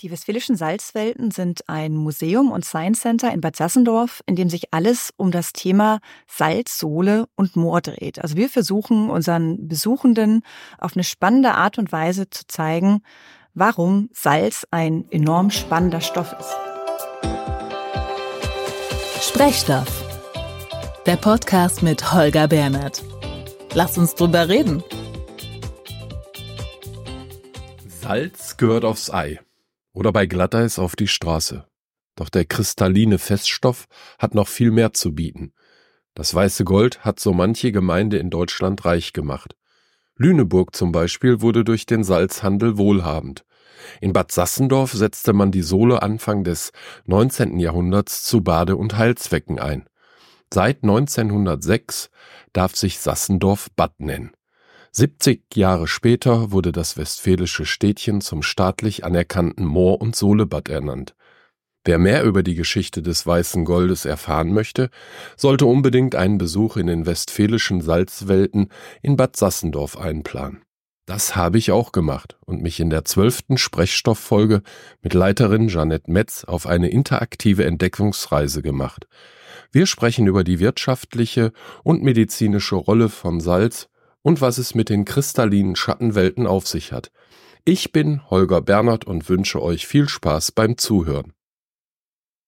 Die Westfälischen Salzwelten sind ein Museum und Science Center in Bad Sassendorf, in dem sich alles um das Thema Salz, Sohle und Moor dreht. Also wir versuchen unseren Besuchenden auf eine spannende Art und Weise zu zeigen, warum Salz ein enorm spannender Stoff ist. Sprechstoff. Der Podcast mit Holger Bernhard. Lass uns drüber reden. Salz gehört aufs Ei oder bei Glatteis auf die Straße. Doch der kristalline Feststoff hat noch viel mehr zu bieten. Das weiße Gold hat so manche Gemeinde in Deutschland reich gemacht. Lüneburg zum Beispiel wurde durch den Salzhandel wohlhabend. In Bad Sassendorf setzte man die Sohle Anfang des 19. Jahrhunderts zu Bade- und Heilzwecken ein. Seit 1906 darf sich Sassendorf Bad nennen. 70 Jahre später wurde das westfälische Städtchen zum staatlich anerkannten Moor- und Sohlebad ernannt. Wer mehr über die Geschichte des weißen Goldes erfahren möchte, sollte unbedingt einen Besuch in den westfälischen Salzwelten in Bad Sassendorf einplanen. Das habe ich auch gemacht und mich in der zwölften Sprechstofffolge mit Leiterin Jeanette Metz auf eine interaktive Entdeckungsreise gemacht. Wir sprechen über die wirtschaftliche und medizinische Rolle von Salz und was es mit den kristallinen Schattenwelten auf sich hat. Ich bin Holger Bernhard und wünsche euch viel Spaß beim Zuhören.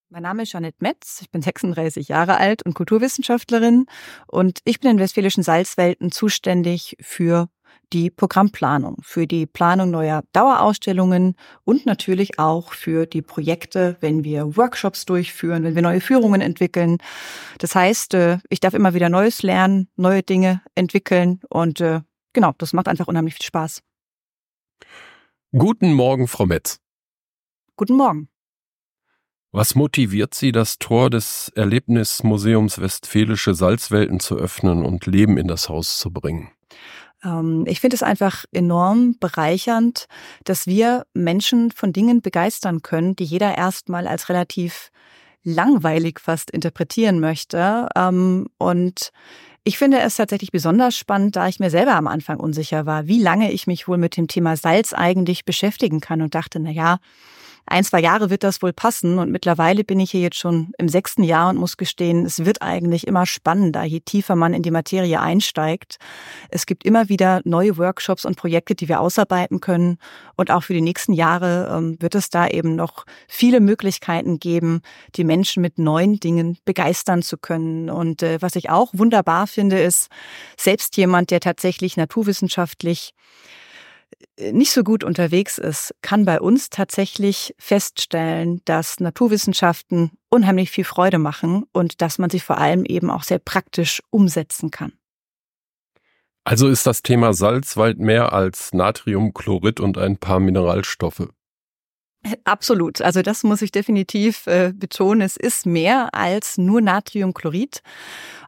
Mein Name ist Janette Metz, ich bin 36 Jahre alt und Kulturwissenschaftlerin und ich bin in Westfälischen Salzwelten zuständig für die Programmplanung, für die Planung neuer Dauerausstellungen und natürlich auch für die Projekte, wenn wir Workshops durchführen, wenn wir neue Führungen entwickeln. Das heißt, äh, ich darf immer wieder Neues lernen, neue Dinge entwickeln und äh, genau, das macht einfach unheimlich viel Spaß. Guten Morgen, Frau Metz. Guten Morgen. Was motiviert Sie, das Tor des Erlebnismuseums Westfälische Salzwelten zu öffnen und Leben in das Haus zu bringen? Ähm, ich finde es einfach enorm bereichernd, dass wir Menschen von Dingen begeistern können, die jeder erstmal als relativ langweilig fast interpretieren möchte. Ähm, und ich finde es tatsächlich besonders spannend, da ich mir selber am Anfang unsicher war, wie lange ich mich wohl mit dem Thema Salz eigentlich beschäftigen kann und dachte, na ja, ein, zwei Jahre wird das wohl passen. Und mittlerweile bin ich hier jetzt schon im sechsten Jahr und muss gestehen, es wird eigentlich immer spannender, je tiefer man in die Materie einsteigt. Es gibt immer wieder neue Workshops und Projekte, die wir ausarbeiten können. Und auch für die nächsten Jahre ähm, wird es da eben noch viele Möglichkeiten geben, die Menschen mit neuen Dingen begeistern zu können. Und äh, was ich auch wunderbar finde, ist, selbst jemand, der tatsächlich naturwissenschaftlich nicht so gut unterwegs ist, kann bei uns tatsächlich feststellen, dass Naturwissenschaften unheimlich viel Freude machen und dass man sie vor allem eben auch sehr praktisch umsetzen kann. Also ist das Thema Salz weit mehr als Natriumchlorid und ein paar Mineralstoffe. Absolut. Also das muss ich definitiv äh, betonen. Es ist mehr als nur Natriumchlorid.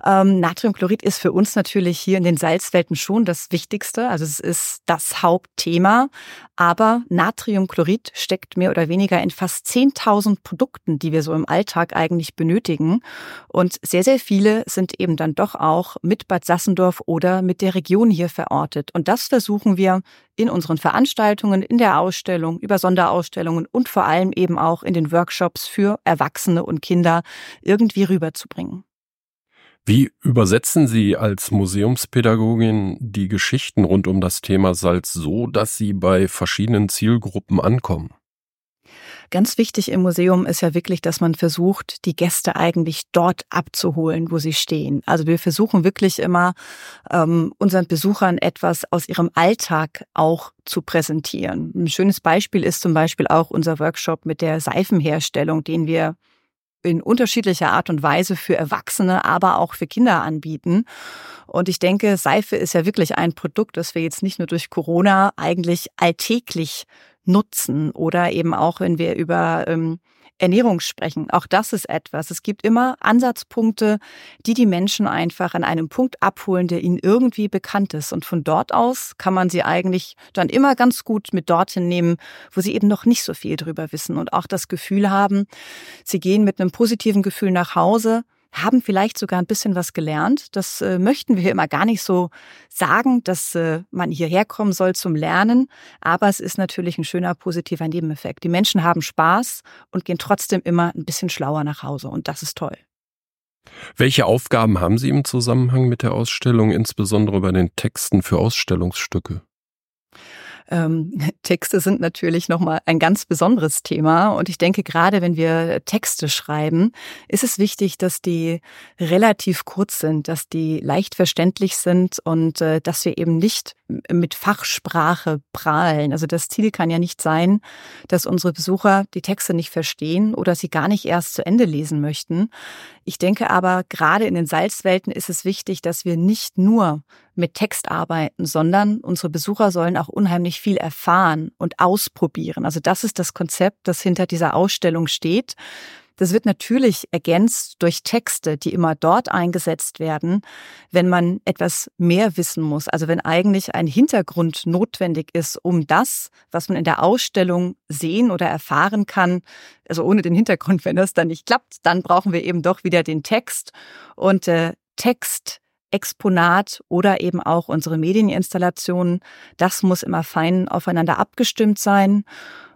Ähm, Natriumchlorid ist für uns natürlich hier in den Salzwelten schon das Wichtigste. Also es ist das Hauptthema. Aber Natriumchlorid steckt mehr oder weniger in fast 10.000 Produkten, die wir so im Alltag eigentlich benötigen. Und sehr, sehr viele sind eben dann doch auch mit Bad Sassendorf oder mit der Region hier verortet. Und das versuchen wir in unseren Veranstaltungen, in der Ausstellung, über Sonderausstellungen und vor allem eben auch in den Workshops für Erwachsene und Kinder irgendwie rüberzubringen. Wie übersetzen Sie als Museumspädagogin die Geschichten rund um das Thema Salz so, dass sie bei verschiedenen Zielgruppen ankommen? Ganz wichtig im Museum ist ja wirklich, dass man versucht, die Gäste eigentlich dort abzuholen, wo sie stehen. Also wir versuchen wirklich immer, ähm, unseren Besuchern etwas aus ihrem Alltag auch zu präsentieren. Ein schönes Beispiel ist zum Beispiel auch unser Workshop mit der Seifenherstellung, den wir in unterschiedlicher Art und Weise für Erwachsene, aber auch für Kinder anbieten. Und ich denke, Seife ist ja wirklich ein Produkt, das wir jetzt nicht nur durch Corona eigentlich alltäglich nutzen oder eben auch, wenn wir über ähm, Ernährung sprechen. Auch das ist etwas. Es gibt immer Ansatzpunkte, die die Menschen einfach an einem Punkt abholen, der ihnen irgendwie bekannt ist. Und von dort aus kann man sie eigentlich dann immer ganz gut mit dorthin nehmen, wo sie eben noch nicht so viel drüber wissen und auch das Gefühl haben, sie gehen mit einem positiven Gefühl nach Hause, haben vielleicht sogar ein bisschen was gelernt. Das äh, möchten wir hier immer gar nicht so sagen, dass äh, man hierher kommen soll zum Lernen. Aber es ist natürlich ein schöner positiver Nebeneffekt. Die Menschen haben Spaß und gehen trotzdem immer ein bisschen schlauer nach Hause. Und das ist toll. Welche Aufgaben haben Sie im Zusammenhang mit der Ausstellung, insbesondere bei den Texten für Ausstellungsstücke? Ähm, Texte sind natürlich nochmal ein ganz besonderes Thema. Und ich denke, gerade wenn wir Texte schreiben, ist es wichtig, dass die relativ kurz sind, dass die leicht verständlich sind und äh, dass wir eben nicht mit Fachsprache prahlen. Also das Ziel kann ja nicht sein, dass unsere Besucher die Texte nicht verstehen oder sie gar nicht erst zu Ende lesen möchten. Ich denke aber, gerade in den Salzwelten ist es wichtig, dass wir nicht nur mit Text arbeiten, sondern unsere Besucher sollen auch unheimlich viel erfahren und ausprobieren. Also das ist das Konzept, das hinter dieser Ausstellung steht. Das wird natürlich ergänzt durch Texte, die immer dort eingesetzt werden, wenn man etwas mehr wissen muss. Also wenn eigentlich ein Hintergrund notwendig ist, um das, was man in der Ausstellung sehen oder erfahren kann, also ohne den Hintergrund, wenn das dann nicht klappt, dann brauchen wir eben doch wieder den Text. Und äh, Text Exponat oder eben auch unsere Medieninstallationen, das muss immer fein aufeinander abgestimmt sein.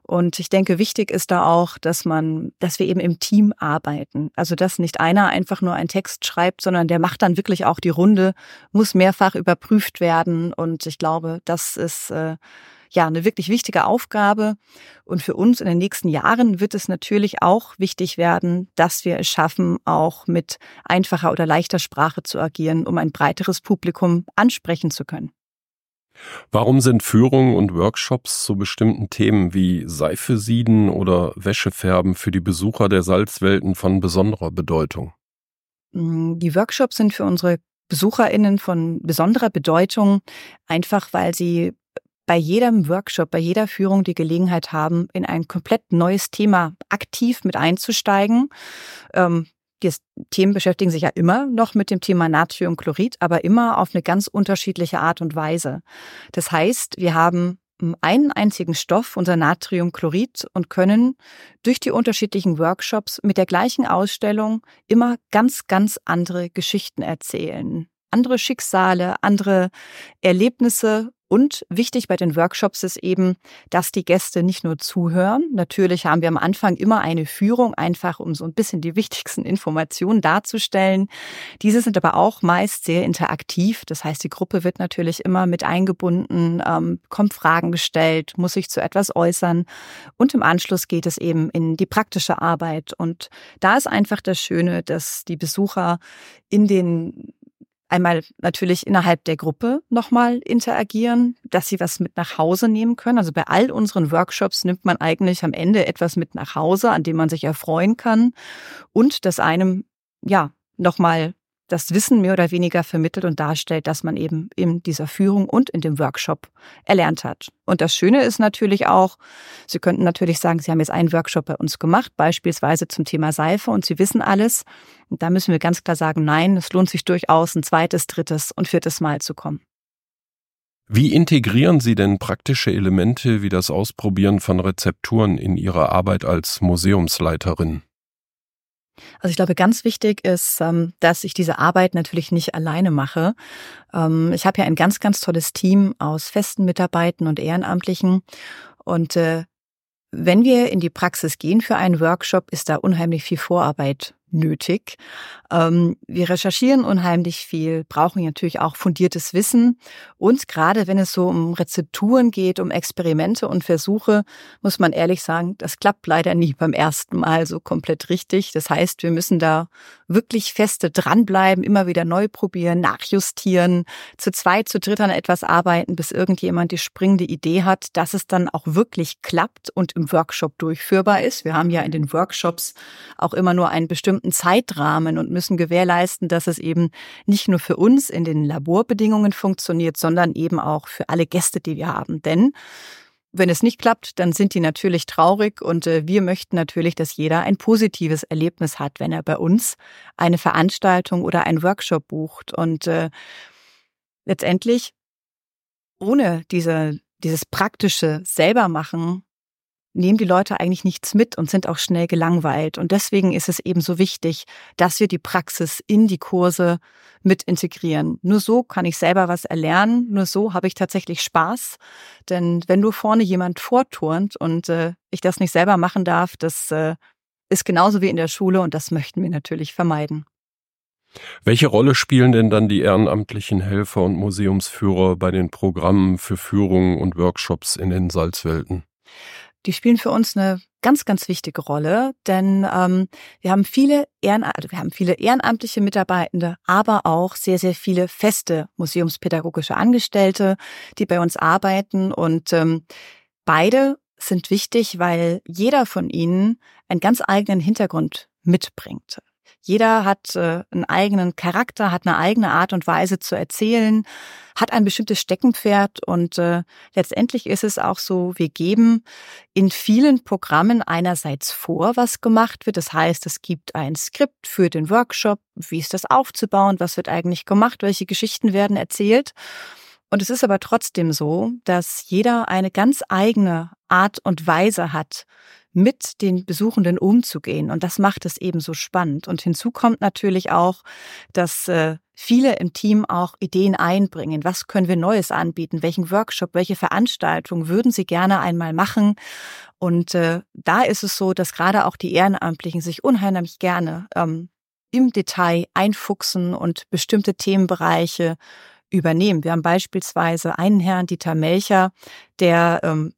Und ich denke, wichtig ist da auch, dass man, dass wir eben im Team arbeiten. Also, dass nicht einer einfach nur einen Text schreibt, sondern der macht dann wirklich auch die Runde, muss mehrfach überprüft werden. Und ich glaube, das ist äh, ja eine wirklich wichtige Aufgabe. Und für uns in den nächsten Jahren wird es natürlich auch wichtig werden, dass wir es schaffen, auch mit einfacher oder leichter Sprache zu agieren, um ein breiteres Publikum ansprechen zu können. Warum sind Führungen und Workshops zu bestimmten Themen wie Seife sieden oder Wäschefärben für die Besucher der Salzwelten von besonderer Bedeutung? Mm, die Workshops sind für unsere BesucherInnen von besonderer Bedeutung, einfach weil sie bei jedem Workshop, bei jeder Führung die Gelegenheit haben, in ein komplett neues Thema aktiv mit einzusteigen. Ähm, die Themen beschäftigen sich ja immer noch mit dem Thema Natriumchlorid, aber immer auf eine ganz unterschiedliche Art und Weise. Das heißt, wir haben einen einzigen Stoff, unser Natriumchlorid, und können durch die unterschiedlichen Workshops mit der gleichen Ausstellung immer ganz, ganz andere Geschichten erzählen. Andere Schicksale, andere Erlebnisse und wichtig bei den Workshops ist eben, dass die Gäste nicht nur zuhören. Natürlich haben wir am Anfang immer eine Führung, einfach um so ein bisschen die wichtigsten Informationen darzustellen. Diese sind aber auch meist sehr interaktiv. Das heißt, die Gruppe wird natürlich immer mit eingebunden, ähm, kommt Fragen gestellt, muss sich zu etwas äußern. Und im Anschluss geht es eben in die praktische Arbeit. Und da ist einfach das Schöne, dass die Besucher in den einmal natürlich innerhalb der Gruppe nochmal interagieren, dass sie was mit nach Hause nehmen können. Also bei all unseren Workshops nimmt man eigentlich am Ende etwas mit nach Hause, an dem man sich erfreuen kann und das einem, ja, nochmal das Wissen mehr oder weniger vermittelt und darstellt, dass man eben in dieser Führung und in dem Workshop erlernt hat. Und das Schöne ist natürlich auch, Sie könnten natürlich sagen, Sie haben jetzt einen Workshop bei uns gemacht, beispielsweise zum Thema Seife und Sie wissen alles. Und da müssen wir ganz klar sagen, nein, es lohnt sich durchaus, ein zweites, drittes und viertes Mal zu kommen. Wie integrieren Sie denn praktische Elemente wie das Ausprobieren von Rezepturen in Ihre Arbeit als Museumsleiterin? Also ich glaube, ganz wichtig ist, ähm, dass ich diese Arbeit natürlich nicht alleine mache. Ähm, ich habe ja ein ganz, ganz tolles Team aus festen Mitarbeitern und Ehrenamtlichen. Und äh, wenn wir in die Praxis gehen für einen Workshop, ist da unheimlich viel Vorarbeit nötig. Ähm, wir recherchieren unheimlich viel, brauchen natürlich auch fundiertes Wissen. Und gerade wenn es so um Rezepturen geht, um Experimente und Versuche, muss man ehrlich sagen, das klappt leider nie beim ersten Mal so komplett richtig. Das heißt, wir müssen da wirklich feste dranbleiben, immer wieder neu probieren, nachjustieren, zu zweit, zu dritt an etwas arbeiten, bis irgendjemand die springende Idee hat, dass es dann auch wirklich klappt und im Workshop durchführbar ist. Wir haben ja in den Workshops auch immer nur einen bestimmten Zeitrahmen und müssen gewährleisten, dass es eben nicht nur für uns in den Laborbedingungen funktioniert, sondern eben auch für alle Gäste, die wir haben. Denn wenn es nicht klappt, dann sind die natürlich traurig und äh, wir möchten natürlich, dass jeder ein positives Erlebnis hat, wenn er bei uns eine Veranstaltung oder einen Workshop bucht. Und äh, letztendlich ohne diese, dieses praktische selber machen nehmen die Leute eigentlich nichts mit und sind auch schnell gelangweilt. Und deswegen ist es eben so wichtig, dass wir die Praxis in die Kurse mit integrieren. Nur so kann ich selber was erlernen, nur so habe ich tatsächlich Spaß. Denn wenn nur vorne jemand vorturnt und äh, ich das nicht selber machen darf, das äh, ist genauso wie in der Schule und das möchten wir natürlich vermeiden. Welche Rolle spielen denn dann die ehrenamtlichen Helfer und Museumsführer bei den Programmen für Führungen und Workshops in den Salzwelten? Die spielen für uns eine ganz, ganz wichtige Rolle, denn ähm, wir haben viele also wir haben viele ehrenamtliche Mitarbeitende, aber auch sehr, sehr viele feste museumspädagogische Angestellte, die bei uns arbeiten und ähm, beide sind wichtig, weil jeder von ihnen einen ganz eigenen Hintergrund mitbringt. Jeder hat äh, einen eigenen Charakter, hat eine eigene Art und Weise zu erzählen, hat ein bestimmtes Steckenpferd und äh, letztendlich ist es auch so, wir geben in vielen Programmen einerseits vor, was gemacht wird. Das heißt, es gibt ein Skript für den Workshop, wie ist das aufzubauen, was wird eigentlich gemacht, welche Geschichten werden erzählt. Und es ist aber trotzdem so, dass jeder eine ganz eigene Art und Weise hat, mit den Besuchenden umzugehen. Und das macht es eben so spannend. Und hinzu kommt natürlich auch, dass äh, viele im Team auch Ideen einbringen. Was können wir Neues anbieten? Welchen Workshop, welche Veranstaltung würden Sie gerne einmal machen? Und äh, da ist es so, dass gerade auch die Ehrenamtlichen sich unheimlich gerne ähm, im Detail einfuchsen und bestimmte Themenbereiche übernehmen. Wir haben beispielsweise einen Herrn, Dieter Melcher, der ähm,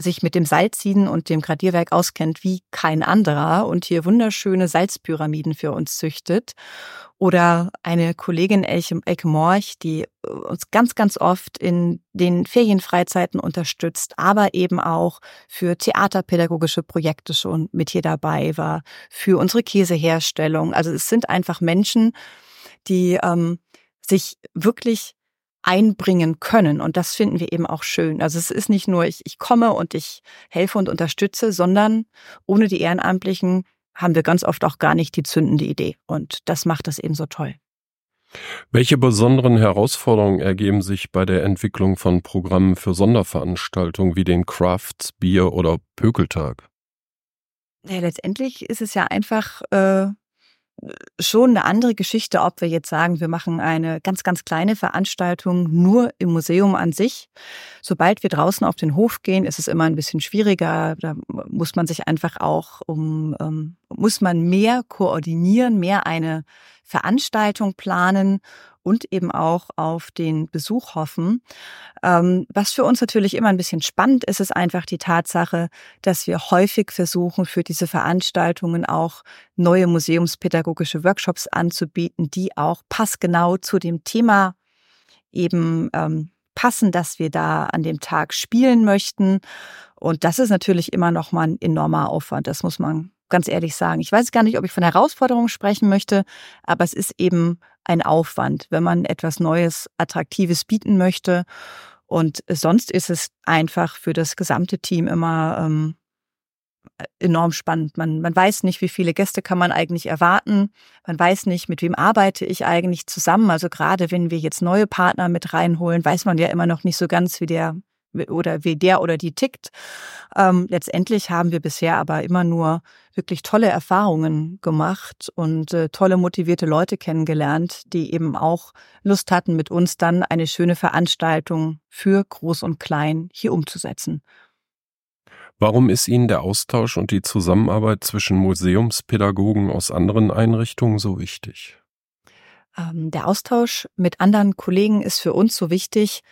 sich mit dem Salzieden und dem Gradierwerk auskennt wie kein anderer und hier wunderschöne Salzpyramiden für uns züchtet. Oder eine Kollegin Elke, Elke Morch, die äh, uns ganz, ganz oft in den Ferienfreizeiten unterstützt, aber eben auch für theaterpädagogische Projekte schon mit hier dabei war, für unsere Käseherstellung. Also es sind einfach Menschen, die ähm, sich wirklich einbringen können. Und das finden wir eben auch schön. Also es ist nicht nur, ich, ich komme und ich helfe und unterstütze, sondern ohne die Ehrenamtlichen haben wir ganz oft auch gar nicht die zündende Idee. Und das macht das eben so toll. Welche besonderen Herausforderungen ergeben sich bei der Entwicklung von Programmen für Sonderveranstaltungen wie den Crafts, Bier oder Pökeltag? Ja, letztendlich ist es ja einfach äh, schon eine andere Geschichte, ob wir jetzt sagen, wir machen eine ganz, ganz kleine Veranstaltung nur im Museum an sich. Sobald wir draußen auf den Hof gehen, ist es immer ein bisschen schwieriger. Da muss man sich einfach auch um, ähm, muss man mehr koordinieren, mehr eine Veranstaltung planen und eben auch auf den Besuch hoffen. Ähm, was für uns natürlich immer ein bisschen spannend ist, ist einfach die Tatsache, dass wir häufig versuchen, für diese Veranstaltungen auch neue museumspädagogische Workshops anzubieten, die auch passgenau zu dem Thema eben ähm, passen, dass wir da an dem Tag spielen möchten. Und das ist natürlich immer noch mal ein enormer Aufwand. Das muss man ganz ehrlich sagen. Ich weiß gar nicht, ob ich von Herausforderungen sprechen möchte, aber es ist eben ein Aufwand, wenn man etwas Neues, Attraktives bieten möchte. Und sonst ist es einfach für das gesamte Team immer ähm, enorm spannend. Man, man weiß nicht, wie viele Gäste kann man eigentlich erwarten. Man weiß nicht, mit wem arbeite ich eigentlich zusammen. Also gerade wenn wir jetzt neue Partner mit reinholen, weiß man ja immer noch nicht so ganz, wie der oder wie der oder die tickt. Ähm, letztendlich haben wir bisher aber immer nur wirklich tolle Erfahrungen gemacht und äh, tolle motivierte Leute kennengelernt, die eben auch Lust hatten, mit uns dann eine schöne Veranstaltung für Groß und Klein hier umzusetzen. Warum ist Ihnen der Austausch und die Zusammenarbeit zwischen Museumspädagogen aus anderen Einrichtungen so wichtig? Ähm, der Austausch mit anderen Kollegen ist für uns so wichtig,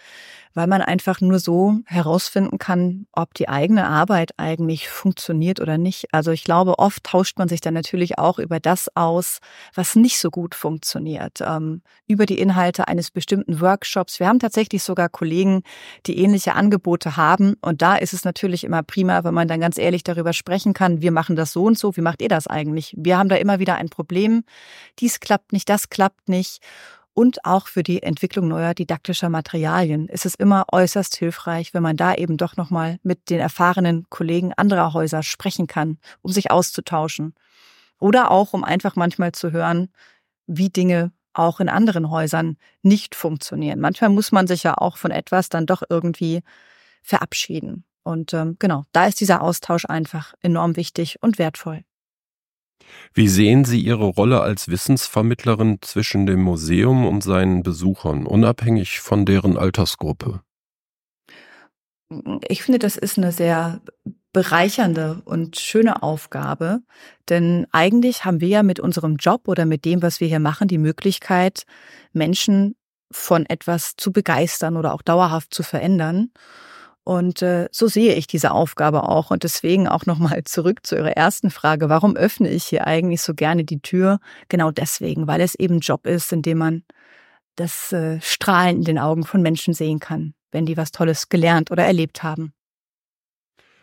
weil man einfach nur so herausfinden kann, ob die eigene Arbeit eigentlich funktioniert oder nicht. Also ich glaube, oft tauscht man sich dann natürlich auch über das aus, was nicht so gut funktioniert, ähm, über die Inhalte eines bestimmten Workshops. Wir haben tatsächlich sogar Kollegen, die ähnliche Angebote haben. Und da ist es natürlich immer prima, wenn man dann ganz ehrlich darüber sprechen kann, wir machen das so und so, wie macht ihr das eigentlich? Wir haben da immer wieder ein Problem. Dies klappt nicht, das klappt nicht und auch für die Entwicklung neuer didaktischer Materialien ist es immer äußerst hilfreich, wenn man da eben doch nochmal mit den erfahrenen Kollegen anderer Häuser sprechen kann, um sich auszutauschen. Oder auch, um einfach manchmal zu hören, wie Dinge auch in anderen Häusern nicht funktionieren. Manchmal muss man sich ja auch von etwas dann doch irgendwie verabschieden. Und ähm, genau, da ist dieser Austausch einfach enorm wichtig und wertvoll. Wie sehen Sie Ihre Rolle als Wissensvermittlerin zwischen dem Museum und seinen Besuchern, unabhängig von deren Altersgruppe? Ich finde, das ist eine sehr bereichernde und schöne Aufgabe, denn eigentlich haben wir ja mit unserem Job oder mit dem, was wir hier machen, die Möglichkeit, Menschen von etwas zu begeistern oder auch dauerhaft zu verändern. Und äh, so sehe ich diese Aufgabe auch. Und deswegen auch nochmal zurück zu Ihrer ersten Frage. Warum öffne ich hier eigentlich so gerne die Tür? Genau deswegen, weil es eben ein Job ist, in dem man das äh, Strahlen in den Augen von Menschen sehen kann, wenn die was Tolles gelernt oder erlebt haben.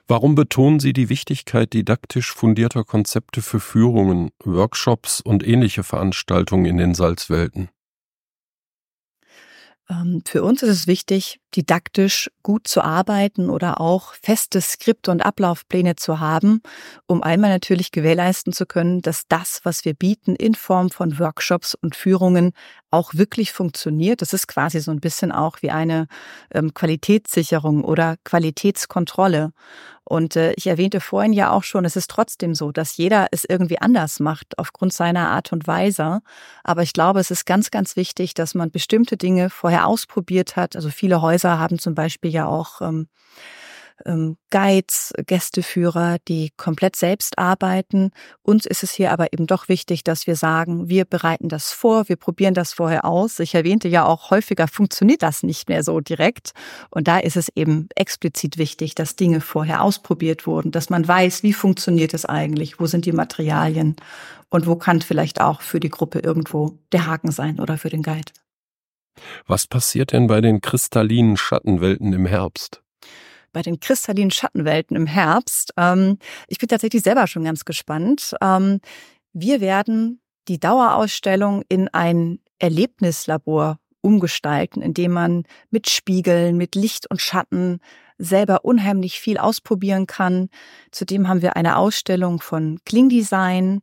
Warum betonen Sie die Wichtigkeit didaktisch fundierter Konzepte für Führungen, Workshops und ähnliche Veranstaltungen in den Salzwelten? Ähm, für uns ist es wichtig, didaktisch gut zu arbeiten oder auch feste Skripte und Ablaufpläne zu haben, um einmal natürlich gewährleisten zu können, dass das, was wir bieten in Form von Workshops und Führungen auch wirklich funktioniert. Das ist quasi so ein bisschen auch wie eine ähm, Qualitätssicherung oder Qualitätskontrolle. Und äh, ich erwähnte vorhin ja auch schon, es ist trotzdem so, dass jeder es irgendwie anders macht aufgrund seiner Art und Weise. Aber ich glaube, es ist ganz, ganz wichtig, dass man bestimmte Dinge vorher ausprobiert hat. Also viele Häuser haben zum Beispiel ja auch ähm, ähm, Guides, Gästeführer, die komplett selbst arbeiten. Uns ist es hier aber eben doch wichtig, dass wir sagen, wir bereiten das vor, wir probieren das vorher aus. Ich erwähnte ja auch häufiger, funktioniert das nicht mehr so direkt. Und da ist es eben explizit wichtig, dass Dinge vorher ausprobiert wurden, dass man weiß, wie funktioniert es eigentlich, wo sind die Materialien und wo kann vielleicht auch für die Gruppe irgendwo der Haken sein oder für den Guide. Was passiert denn bei den kristallinen Schattenwelten im Herbst? bei den kristallinen Schattenwelten im Herbst. Ähm, ich bin tatsächlich selber schon ganz gespannt. Ähm, wir werden die Dauerausstellung in ein Erlebnislabor umgestalten, indem man mit Spiegeln, mit Licht und Schatten selber unheimlich viel ausprobieren kann. Zudem haben wir eine Ausstellung von Klingdesign,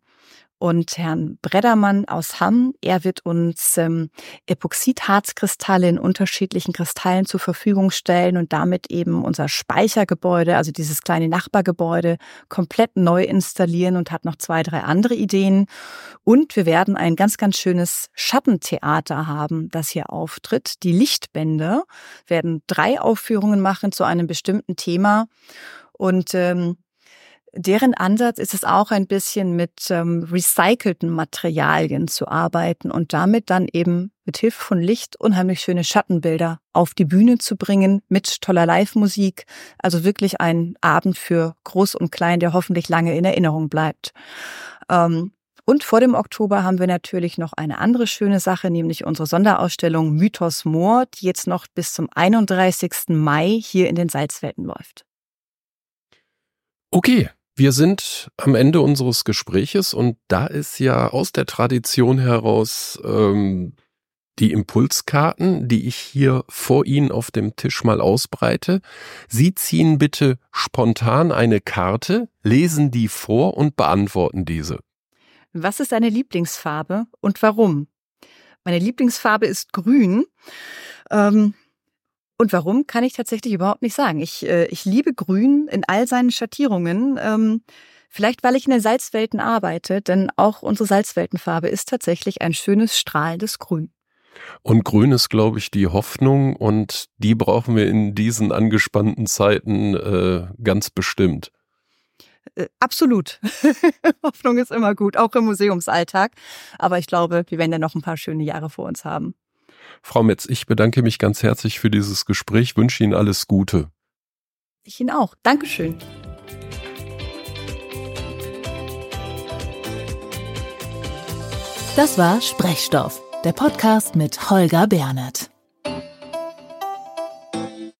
und Herrn Breddermann aus Hamm. Er wird uns ähm, Epoxidharzkristalle in unterschiedlichen Kristallen zur Verfügung stellen und damit eben unser Speichergebäude, also dieses kleine Nachbargebäude, komplett neu installieren und hat noch zwei, drei andere Ideen. Und wir werden ein ganz, ganz schönes Schattentheater haben, das hier auftritt. Die Lichtbände werden drei Aufführungen machen zu einem bestimmten Thema. Und ähm, Deren Ansatz ist es auch ein bisschen mit ähm, recycelten Materialien zu arbeiten und damit dann eben mit Hilfe von Licht unheimlich schöne Schattenbilder auf die Bühne zu bringen mit toller Live-Musik. Also wirklich ein Abend für Groß und Klein, der hoffentlich lange in Erinnerung bleibt. Ähm, und vor dem Oktober haben wir natürlich noch eine andere schöne Sache, nämlich unsere Sonderausstellung Mythos Moor, die jetzt noch bis zum 31. Mai hier in den Salzwelten läuft. Okay, wir sind am Ende unseres Gespräches und da ist ja aus der Tradition heraus ähm, die Impulskarten, die ich hier vor Ihnen auf dem Tisch mal ausbreite. Sie ziehen bitte spontan eine Karte, lesen die vor und beantworten diese. Was ist deine Lieblingsfarbe und warum? Meine Lieblingsfarbe ist grün. Ähm, und warum, kann ich tatsächlich überhaupt nicht sagen. Ich, äh, ich liebe Grün in all seinen Schattierungen. Ähm, vielleicht, weil ich in den Salzwelten arbeite, denn auch unsere Salzweltenfarbe ist tatsächlich ein schönes, strahlendes Grün. Und Grün ist, glaube ich, die Hoffnung und die brauchen wir in diesen angespannten Zeiten äh, ganz bestimmt. Äh, absolut. Hoffnung ist immer gut, auch im Museumsalltag. Aber ich glaube, wir werden ja noch ein paar schöne Jahre vor uns haben. Frau Metz, ich bedanke mich ganz herzlich für dieses Gespräch, wünsche Ihnen alles Gute. Ich Ihnen auch. Dankeschön. Das war Sprechstoff, der Podcast mit Holger Bernert.